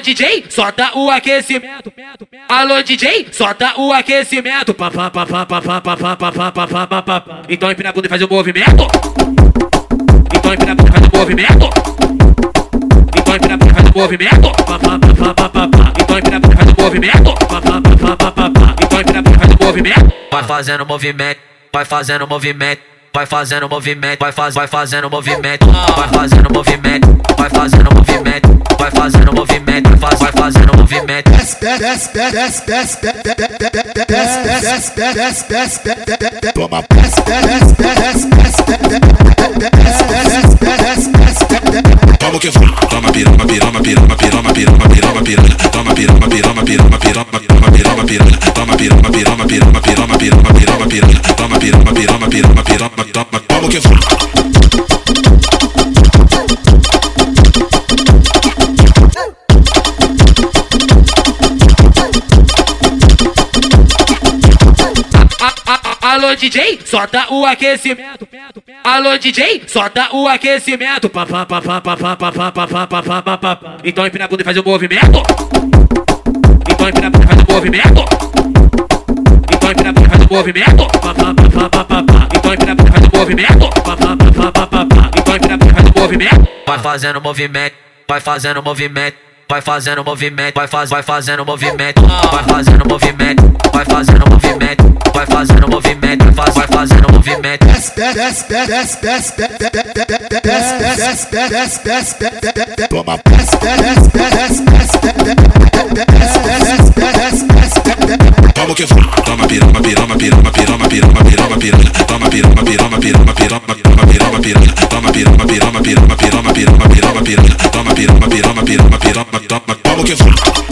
DJ, solta o aquecimento. Alô DJ, solta o aquecimento. Pá, pá, pá, pá, pá, pá, pá, pá. Então empina a bunda e faz o movimento. Então empina a bunda e faz o movimento. Então empina a bunda e faz o movimento. Pá, pá, pá, pá, pá. Então empina a bunda e faz o movimento. Pá, pá, pá, pá. Então empina a bunda e faz o movimento. vai fazendo movimento, vai fazendo movimento, vai fazendo movimento, vai faz, vai fazendo movimento, vai fazendo movimento, vai fazendo movimento, Toma Vamos que vamos Toma pirama, pirama, pirama, pirama, pirama, pirama, pirama Toma pirama, pirama, pirama, pirama, pirama, pirama, pirama Toma pirama, pirama Alô DJ, solta o aquecimento. Alô DJ, solta o aquecimento. Pá, pá, pá, pá. Então empina a bunda e faz o movimento. Então empina a bunda e faz o movimento. Então empina a bunda e faz o movimento. Pá, pá, pá, pá, pá. Então empina a bunda e faz o movimento. Pá, pá, pá, pá. Então empina a bunda e faz o movimento. vai fazendo movimento, vai fazendo movimento, vai fazendo movimento, vai faz, vai fazendo movimento, vai fazendo movimento, vai fazendo movimento, vai fazendo movimento, vai faz, vai fazendo movimento. Toma. Toma que toma pirama, pirama, pirama, pirama, pirama, pirama, pirama, toma pirama, pirama, pirama, pirama, pirama, pirama, pirama, toma pirama, pirama, pirama, pirama, pirama, pirama, pirama, toma pirama, pirama toma, toma que fuma.